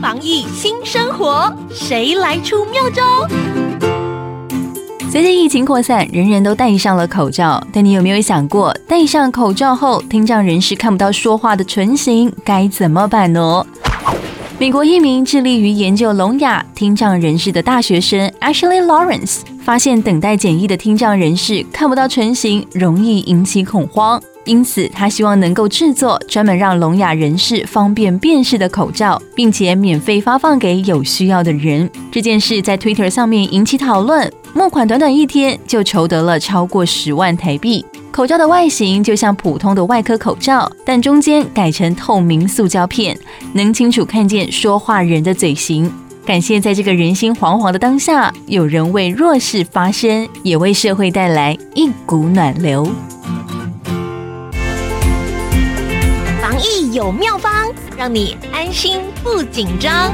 防疫新生活，谁来出妙招？随着疫情扩散，人人都戴上了口罩。但你有没有想过，戴上口罩后，听障人士看不到说话的唇形，该怎么办呢？美国一名致力于研究聋哑听障人士的大学生 Ashley Lawrence 发现，等待检疫的听障人士看不到唇形，容易引起恐慌。因此，他希望能够制作专门让聋哑人士方便辨识的口罩，并且免费发放给有需要的人。这件事在 Twitter 上面引起讨论，募款短短一天就筹得了超过十万台币。口罩的外形就像普通的外科口罩，但中间改成透明塑胶片，能清楚看见说话人的嘴型。感谢在这个人心惶惶的当下，有人为弱势发声，也为社会带来一股暖流。防疫有妙方，让你安心不紧张。